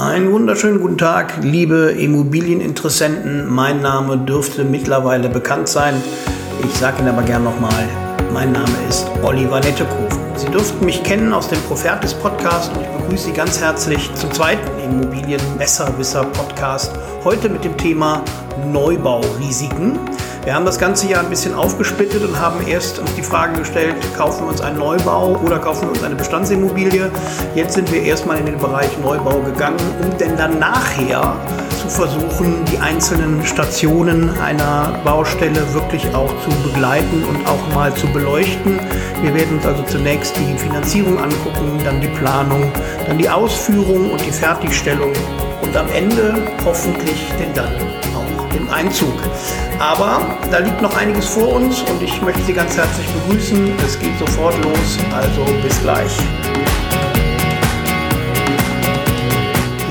Einen wunderschönen guten Tag, liebe Immobilieninteressenten. Mein Name dürfte mittlerweile bekannt sein. Ich sage Ihnen aber gern nochmal, mein Name ist Oliver Nettekofen. Sie dürften mich kennen aus dem Profertis Podcast und ich begrüße Sie ganz herzlich zum zweiten Immobilien-Besserwisser-Podcast. Heute mit dem Thema Neubaurisiken. Wir haben das ganze Jahr ein bisschen aufgesplittet und haben erst uns die Frage gestellt, kaufen wir uns einen Neubau oder kaufen wir uns eine Bestandsimmobilie. Jetzt sind wir erstmal in den Bereich Neubau gegangen, um denn dann nachher zu versuchen, die einzelnen Stationen einer Baustelle wirklich auch zu begleiten und auch mal zu beleuchten. Wir werden uns also zunächst die Finanzierung angucken, dann die Planung, dann die Ausführung und die Fertigstellung und am Ende hoffentlich den dann den Einzug. Aber da liegt noch einiges vor uns und ich möchte Sie ganz herzlich begrüßen. Es geht sofort los, also bis gleich.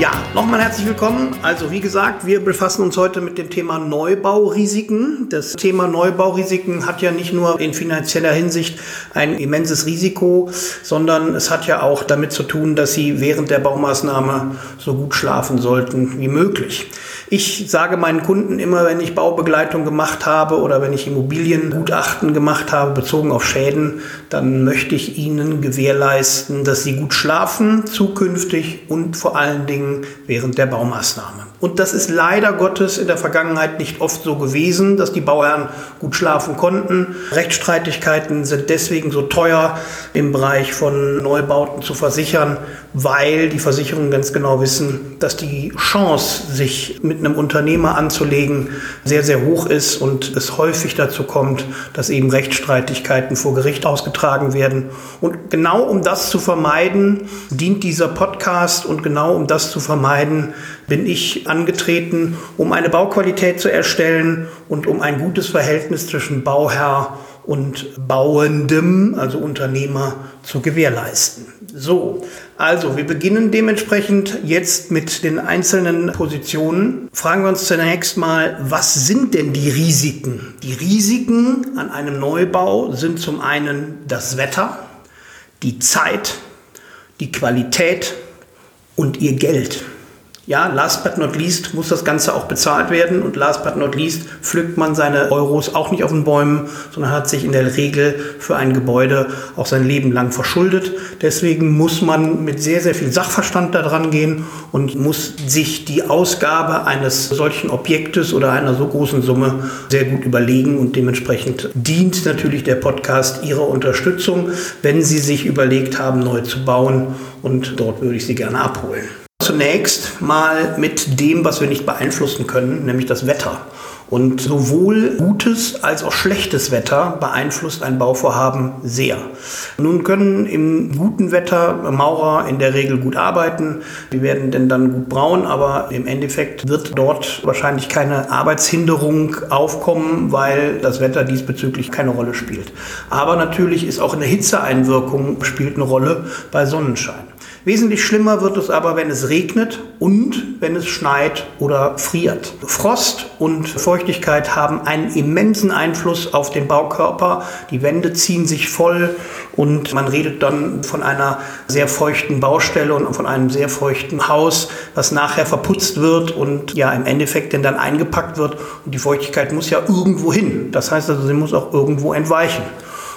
Ja, nochmal herzlich willkommen. Also wie gesagt, wir befassen uns heute mit dem Thema Neubaurisiken. Das Thema Neubaurisiken hat ja nicht nur in finanzieller Hinsicht ein immenses Risiko, sondern es hat ja auch damit zu tun, dass Sie während der Baumaßnahme so gut schlafen sollten wie möglich. Ich sage meinen Kunden immer, wenn ich Baubegleitung gemacht habe oder wenn ich Immobiliengutachten gemacht habe, bezogen auf Schäden, dann möchte ich ihnen gewährleisten, dass sie gut schlafen, zukünftig und vor allen Dingen während der Baumaßnahme. Und das ist leider Gottes in der Vergangenheit nicht oft so gewesen, dass die Bauherren gut schlafen konnten. Rechtsstreitigkeiten sind deswegen so teuer im Bereich von Neubauten zu versichern, weil die Versicherungen ganz genau wissen, dass die Chance, sich mit einem Unternehmer anzulegen, sehr, sehr hoch ist und es häufig dazu kommt, dass eben Rechtsstreitigkeiten vor Gericht ausgetragen werden. Und genau um das zu vermeiden, dient dieser Podcast und genau um das zu vermeiden, bin ich angetreten, um eine Bauqualität zu erstellen und um ein gutes Verhältnis zwischen Bauherr und Bauendem, also Unternehmer, zu gewährleisten. So, also wir beginnen dementsprechend jetzt mit den einzelnen Positionen. Fragen wir uns zunächst mal, was sind denn die Risiken? Die Risiken an einem Neubau sind zum einen das Wetter, die Zeit, die Qualität und ihr Geld. Ja, last but not least muss das Ganze auch bezahlt werden und last but not least pflückt man seine Euros auch nicht auf den Bäumen, sondern hat sich in der Regel für ein Gebäude auch sein Leben lang verschuldet. Deswegen muss man mit sehr, sehr viel Sachverstand da dran gehen und muss sich die Ausgabe eines solchen Objektes oder einer so großen Summe sehr gut überlegen und dementsprechend dient natürlich der Podcast Ihrer Unterstützung, wenn Sie sich überlegt haben, neu zu bauen und dort würde ich Sie gerne abholen. Zunächst mal mit dem, was wir nicht beeinflussen können, nämlich das Wetter. Und sowohl gutes als auch schlechtes Wetter beeinflusst ein Bauvorhaben sehr. Nun können im guten Wetter Maurer in der Regel gut arbeiten. Die werden denn dann gut braun, aber im Endeffekt wird dort wahrscheinlich keine Arbeitshinderung aufkommen, weil das Wetter diesbezüglich keine Rolle spielt. Aber natürlich ist auch eine Hitzeeinwirkung spielt eine Rolle bei Sonnenschein. Wesentlich schlimmer wird es aber, wenn es regnet und wenn es schneit oder friert. Frost und Feuchtigkeit haben einen immensen Einfluss auf den Baukörper. Die Wände ziehen sich voll und man redet dann von einer sehr feuchten Baustelle und von einem sehr feuchten Haus, was nachher verputzt wird und ja im Endeffekt dann eingepackt wird. Und die Feuchtigkeit muss ja irgendwo hin. Das heißt also, sie muss auch irgendwo entweichen.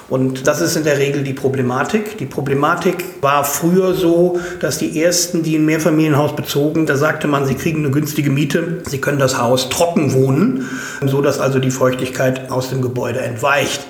Und das ist in der Regel die Problematik. Die Problematik war früher so, dass die ersten, die ein Mehrfamilienhaus bezogen, da sagte man, sie kriegen eine günstige Miete, sie können das Haus trocken wohnen, so dass also die Feuchtigkeit aus dem Gebäude entweicht.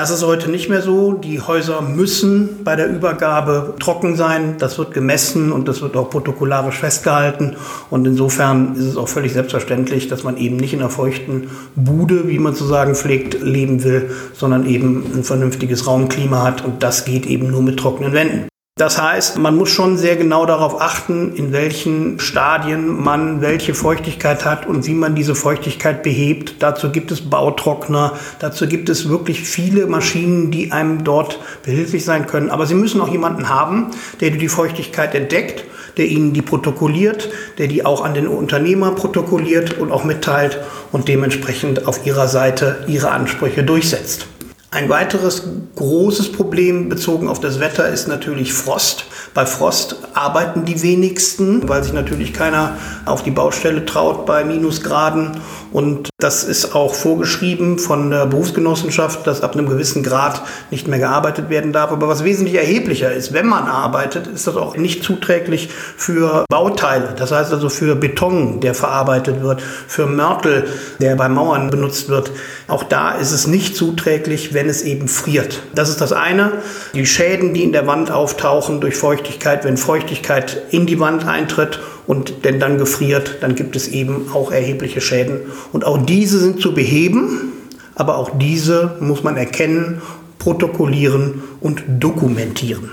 Das ist heute nicht mehr so. Die Häuser müssen bei der Übergabe trocken sein. Das wird gemessen und das wird auch protokollarisch festgehalten. Und insofern ist es auch völlig selbstverständlich, dass man eben nicht in einer feuchten Bude, wie man zu sagen pflegt, leben will, sondern eben ein vernünftiges Raumklima hat. Und das geht eben nur mit trockenen Wänden. Das heißt, man muss schon sehr genau darauf achten, in welchen Stadien man welche Feuchtigkeit hat und wie man diese Feuchtigkeit behebt. Dazu gibt es Bautrockner, dazu gibt es wirklich viele Maschinen, die einem dort behilflich sein können. Aber Sie müssen auch jemanden haben, der die Feuchtigkeit entdeckt, der Ihnen die protokolliert, der die auch an den Unternehmer protokolliert und auch mitteilt und dementsprechend auf Ihrer Seite Ihre Ansprüche durchsetzt. Ein weiteres großes Problem bezogen auf das Wetter ist natürlich Frost. Bei Frost arbeiten die wenigsten, weil sich natürlich keiner auf die Baustelle traut bei Minusgraden. Und das ist auch vorgeschrieben von der Berufsgenossenschaft, dass ab einem gewissen Grad nicht mehr gearbeitet werden darf. Aber was wesentlich erheblicher ist, wenn man arbeitet, ist das auch nicht zuträglich für Bauteile. Das heißt also für Beton, der verarbeitet wird, für Mörtel, der bei Mauern benutzt wird. Auch da ist es nicht zuträglich, wenn es eben friert. Das ist das eine. Die Schäden, die in der Wand auftauchen durch Feuchtigkeit, wenn Feuchtigkeit in die Wand eintritt und denn dann gefriert, dann gibt es eben auch erhebliche Schäden. Und auch diese sind zu beheben, aber auch diese muss man erkennen, protokollieren und dokumentieren.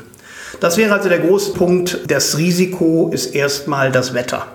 Das wäre also der große Punkt. Das Risiko ist erstmal das Wetter.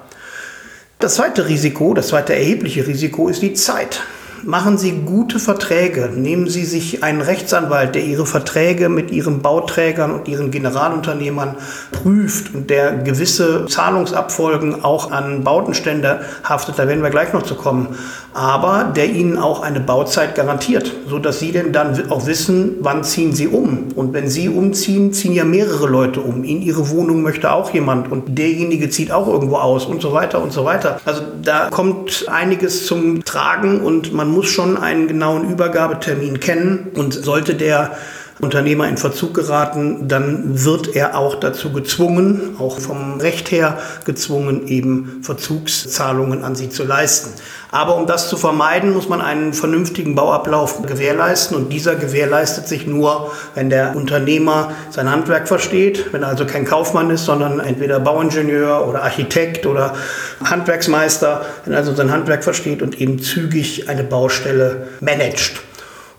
Das zweite Risiko, das zweite erhebliche Risiko ist die Zeit. Machen Sie gute Verträge. Nehmen Sie sich einen Rechtsanwalt, der Ihre Verträge mit Ihren Bauträgern und Ihren Generalunternehmern prüft und der gewisse Zahlungsabfolgen auch an Bautenstände haftet. Da werden wir gleich noch zu kommen. Aber der Ihnen auch eine Bauzeit garantiert, so dass Sie denn dann auch wissen, wann ziehen Sie um. Und wenn Sie umziehen, ziehen ja mehrere Leute um. In Ihre Wohnung möchte auch jemand und derjenige zieht auch irgendwo aus und so weiter und so weiter. Also da kommt einiges zum Tragen und muss schon einen genauen Übergabetermin kennen und sollte der Unternehmer in Verzug geraten, dann wird er auch dazu gezwungen, auch vom Recht her gezwungen, eben Verzugszahlungen an sie zu leisten. Aber um das zu vermeiden, muss man einen vernünftigen Bauablauf gewährleisten und dieser gewährleistet sich nur, wenn der Unternehmer sein Handwerk versteht, wenn er also kein Kaufmann ist, sondern entweder Bauingenieur oder Architekt oder Handwerksmeister, wenn er also sein Handwerk versteht und eben zügig eine Baustelle managt.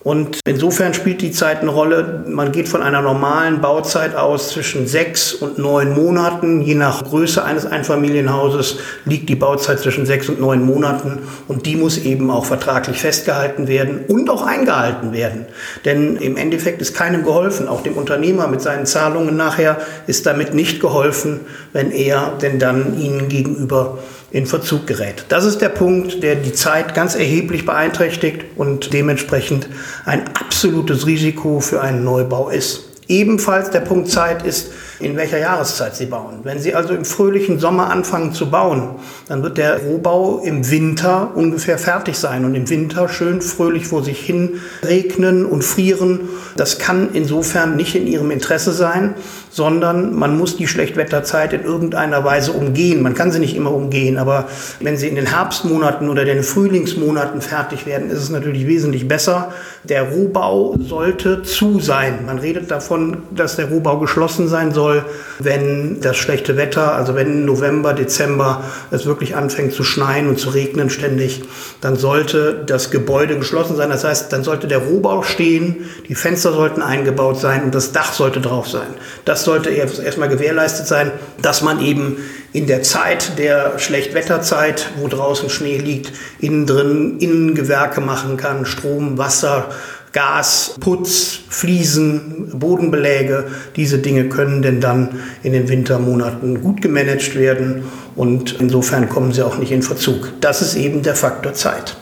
Und insofern spielt die Zeit eine Rolle. Man geht von einer normalen Bauzeit aus zwischen sechs und neun Monaten. Je nach Größe eines Einfamilienhauses liegt die Bauzeit zwischen sechs und neun Monaten. Und die muss eben auch vertraglich festgehalten werden und auch eingehalten werden. Denn im Endeffekt ist keinem geholfen. Auch dem Unternehmer mit seinen Zahlungen nachher ist damit nicht geholfen, wenn er denn dann ihnen gegenüber in Verzug gerät. Das ist der Punkt, der die Zeit ganz erheblich beeinträchtigt und dementsprechend ein absolutes Risiko für einen Neubau ist. Ebenfalls der Punkt Zeit ist, in welcher Jahreszeit Sie bauen. Wenn Sie also im fröhlichen Sommer anfangen zu bauen, dann wird der Rohbau im Winter ungefähr fertig sein und im Winter schön fröhlich vor sich hin regnen und frieren. Das kann insofern nicht in Ihrem Interesse sein, sondern man muss die Schlechtwetterzeit in irgendeiner Weise umgehen. Man kann sie nicht immer umgehen, aber wenn Sie in den Herbstmonaten oder den Frühlingsmonaten fertig werden, ist es natürlich wesentlich besser. Der Rohbau sollte zu sein. Man redet davon, dass der Rohbau geschlossen sein soll soll, wenn das schlechte Wetter, also wenn November, Dezember es wirklich anfängt zu schneien und zu regnen ständig, dann sollte das Gebäude geschlossen sein. Das heißt, dann sollte der Rohbau stehen, die Fenster sollten eingebaut sein und das Dach sollte drauf sein. Das sollte erstmal gewährleistet sein, dass man eben in der Zeit der Schlechtwetterzeit, wo draußen Schnee liegt, innen drin Innengewerke machen kann, Strom, Wasser, Gas, Putz, Fliesen, Bodenbeläge, diese Dinge können denn dann in den Wintermonaten gut gemanagt werden und insofern kommen sie auch nicht in Verzug. Das ist eben der Faktor Zeit.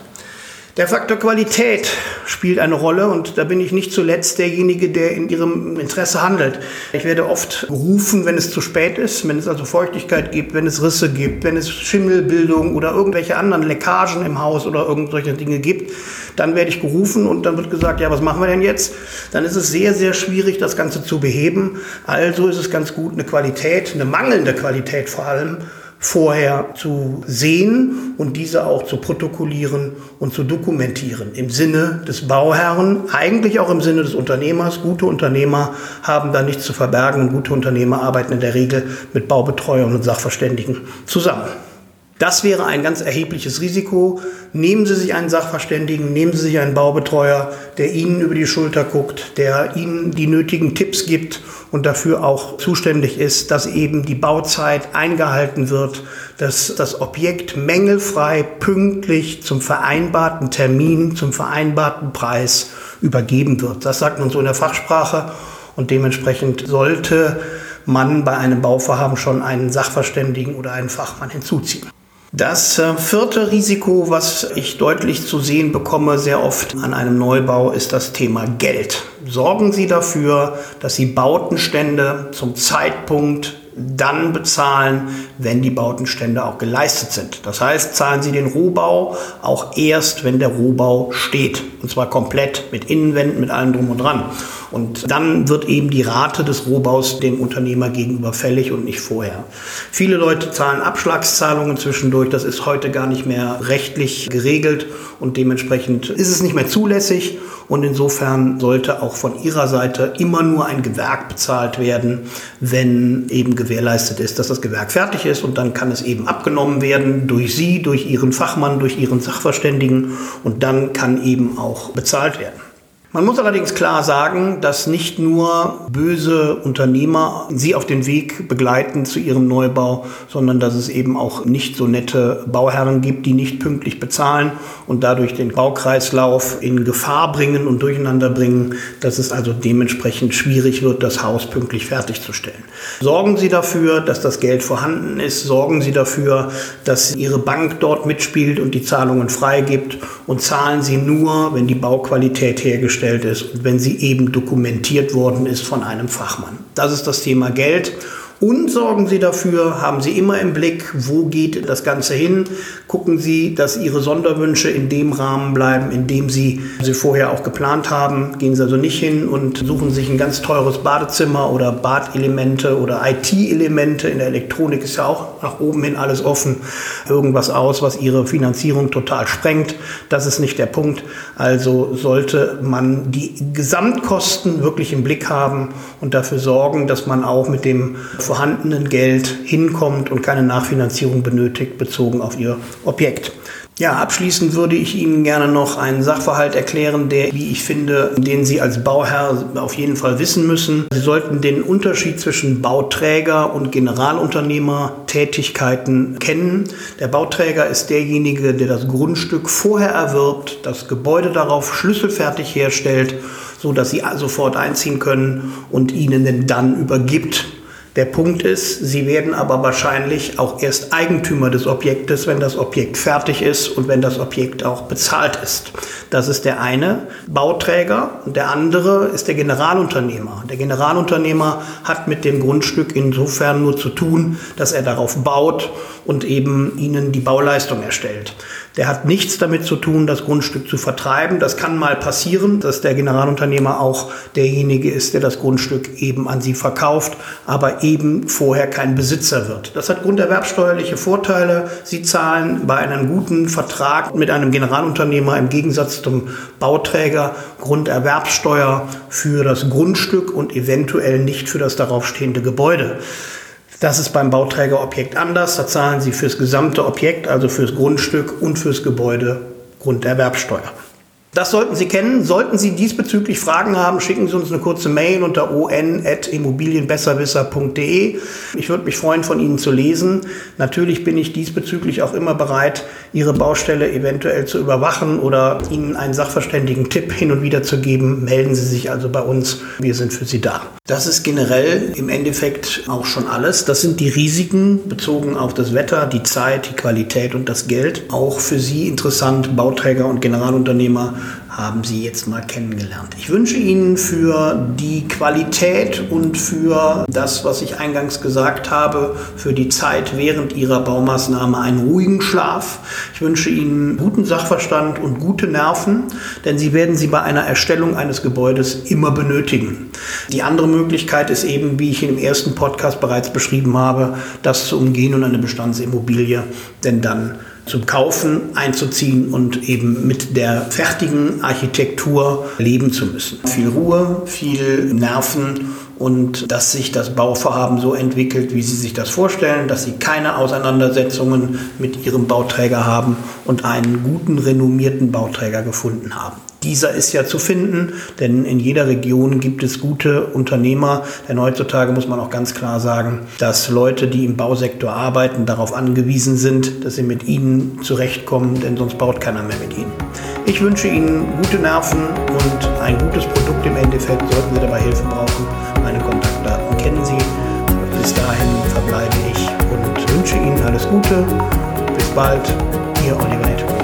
Der Faktor Qualität spielt eine Rolle und da bin ich nicht zuletzt derjenige, der in ihrem Interesse handelt. Ich werde oft gerufen, wenn es zu spät ist, wenn es also Feuchtigkeit gibt, wenn es Risse gibt, wenn es Schimmelbildung oder irgendwelche anderen Leckagen im Haus oder irgendwelche Dinge gibt, dann werde ich gerufen und dann wird gesagt, ja, was machen wir denn jetzt? Dann ist es sehr, sehr schwierig, das Ganze zu beheben. Also ist es ganz gut, eine Qualität, eine mangelnde Qualität vor allem, vorher zu sehen und diese auch zu protokollieren und zu dokumentieren. Im Sinne des Bauherrn, eigentlich auch im Sinne des Unternehmers. Gute Unternehmer haben da nichts zu verbergen und gute Unternehmer arbeiten in der Regel mit Baubetreuern und Sachverständigen zusammen. Das wäre ein ganz erhebliches Risiko. Nehmen Sie sich einen Sachverständigen, nehmen Sie sich einen Baubetreuer, der Ihnen über die Schulter guckt, der Ihnen die nötigen Tipps gibt und dafür auch zuständig ist, dass eben die Bauzeit eingehalten wird, dass das Objekt mängelfrei pünktlich zum vereinbarten Termin, zum vereinbarten Preis übergeben wird. Das sagt man so in der Fachsprache und dementsprechend sollte man bei einem Bauvorhaben schon einen Sachverständigen oder einen Fachmann hinzuziehen. Das äh, vierte Risiko, was ich deutlich zu sehen bekomme, sehr oft an einem Neubau, ist das Thema Geld. Sorgen Sie dafür, dass Sie Bautenstände zum Zeitpunkt dann bezahlen, wenn die Bautenstände auch geleistet sind. Das heißt, zahlen Sie den Rohbau auch erst, wenn der Rohbau steht. Und zwar komplett mit Innenwänden, mit allem drum und dran. Und dann wird eben die Rate des Rohbaus dem Unternehmer gegenüber fällig und nicht vorher. Viele Leute zahlen Abschlagszahlungen zwischendurch. Das ist heute gar nicht mehr rechtlich geregelt und dementsprechend ist es nicht mehr zulässig. Und insofern sollte auch von Ihrer Seite immer nur ein Gewerk bezahlt werden, wenn eben gewährleistet ist, dass das Gewerk fertig ist. Und dann kann es eben abgenommen werden durch Sie, durch Ihren Fachmann, durch Ihren Sachverständigen. Und dann kann eben auch bezahlt werden. Man muss allerdings klar sagen, dass nicht nur böse Unternehmer sie auf den Weg begleiten zu ihrem Neubau, sondern dass es eben auch nicht so nette Bauherren gibt, die nicht pünktlich bezahlen und dadurch den Baukreislauf in Gefahr bringen und durcheinander bringen, dass es also dementsprechend schwierig wird, das Haus pünktlich fertigzustellen. Sorgen Sie dafür, dass das Geld vorhanden ist, sorgen Sie dafür, dass Ihre Bank dort mitspielt und die Zahlungen freigibt und zahlen Sie nur, wenn die Bauqualität hergestellt hergestellt ist und wenn sie eben dokumentiert worden ist von einem Fachmann. Das ist das Thema Geld. Und sorgen Sie dafür, haben Sie immer im Blick, wo geht das Ganze hin. Gucken Sie, dass Ihre Sonderwünsche in dem Rahmen bleiben, in dem Sie sie vorher auch geplant haben. Gehen Sie also nicht hin und suchen sich ein ganz teures Badezimmer oder Badelemente oder IT-Elemente. In der Elektronik ist ja auch nach oben hin alles offen. Irgendwas aus, was Ihre Finanzierung total sprengt. Das ist nicht der Punkt. Also sollte man die Gesamtkosten wirklich im Blick haben und dafür sorgen, dass man auch mit dem vorhandenen Geld hinkommt und keine Nachfinanzierung benötigt, bezogen auf ihr Objekt. Ja, abschließend würde ich Ihnen gerne noch einen Sachverhalt erklären, der, wie ich finde, den Sie als Bauherr auf jeden Fall wissen müssen. Sie sollten den Unterschied zwischen Bauträger und Generalunternehmer-Tätigkeiten kennen. Der Bauträger ist derjenige, der das Grundstück vorher erwirbt, das Gebäude darauf schlüsselfertig herstellt, so dass Sie sofort einziehen können und Ihnen dann übergibt. Der Punkt ist, Sie werden aber wahrscheinlich auch erst Eigentümer des Objektes, wenn das Objekt fertig ist und wenn das Objekt auch bezahlt ist. Das ist der eine Bauträger und der andere ist der Generalunternehmer. Der Generalunternehmer hat mit dem Grundstück insofern nur zu tun, dass er darauf baut und eben Ihnen die Bauleistung erstellt. Der hat nichts damit zu tun, das Grundstück zu vertreiben. Das kann mal passieren, dass der Generalunternehmer auch derjenige ist, der das Grundstück eben an Sie verkauft, aber eben vorher kein Besitzer wird. Das hat grunderwerbsteuerliche Vorteile. Sie zahlen bei einem guten Vertrag mit einem Generalunternehmer im Gegensatz zum Bauträger Grunderwerbsteuer für das Grundstück und eventuell nicht für das darauf stehende Gebäude. Das ist beim Bauträgerobjekt anders. Da zahlen Sie fürs gesamte Objekt, also fürs Grundstück und fürs Gebäude Grunderwerbsteuer. Das sollten Sie kennen. Sollten Sie diesbezüglich Fragen haben, schicken Sie uns eine kurze Mail unter on.immobilienbesserwisser.de. Ich würde mich freuen, von Ihnen zu lesen. Natürlich bin ich diesbezüglich auch immer bereit, Ihre Baustelle eventuell zu überwachen oder Ihnen einen sachverständigen Tipp hin und wieder zu geben. Melden Sie sich also bei uns. Wir sind für Sie da. Das ist generell im Endeffekt auch schon alles. Das sind die Risiken bezogen auf das Wetter, die Zeit, die Qualität und das Geld. Auch für Sie interessant, Bauträger und Generalunternehmer haben Sie jetzt mal kennengelernt. Ich wünsche Ihnen für die Qualität und für das, was ich eingangs gesagt habe, für die Zeit während Ihrer Baumaßnahme einen ruhigen Schlaf. Ich wünsche Ihnen guten Sachverstand und gute Nerven, denn Sie werden sie bei einer Erstellung eines Gebäudes immer benötigen. Die andere Möglichkeit ist eben, wie ich im ersten Podcast bereits beschrieben habe, das zu umgehen und eine Bestandsimmobilie, denn dann zum Kaufen einzuziehen und eben mit der fertigen Architektur leben zu müssen. Viel Ruhe, viel Nerven und dass sich das Bauvorhaben so entwickelt, wie Sie sich das vorstellen, dass Sie keine Auseinandersetzungen mit Ihrem Bauträger haben und einen guten, renommierten Bauträger gefunden haben. Dieser ist ja zu finden, denn in jeder Region gibt es gute Unternehmer. Denn heutzutage muss man auch ganz klar sagen, dass Leute, die im Bausektor arbeiten, darauf angewiesen sind, dass sie mit ihnen zurechtkommen, denn sonst baut keiner mehr mit ihnen. Ich wünsche Ihnen gute Nerven und ein gutes Produkt im Endeffekt. Sollten Sie dabei Hilfe brauchen, meine Kontaktdaten kennen Sie. Bis dahin verbleibe ich und wünsche Ihnen alles Gute. Bis bald, Ihr Oliver Nett.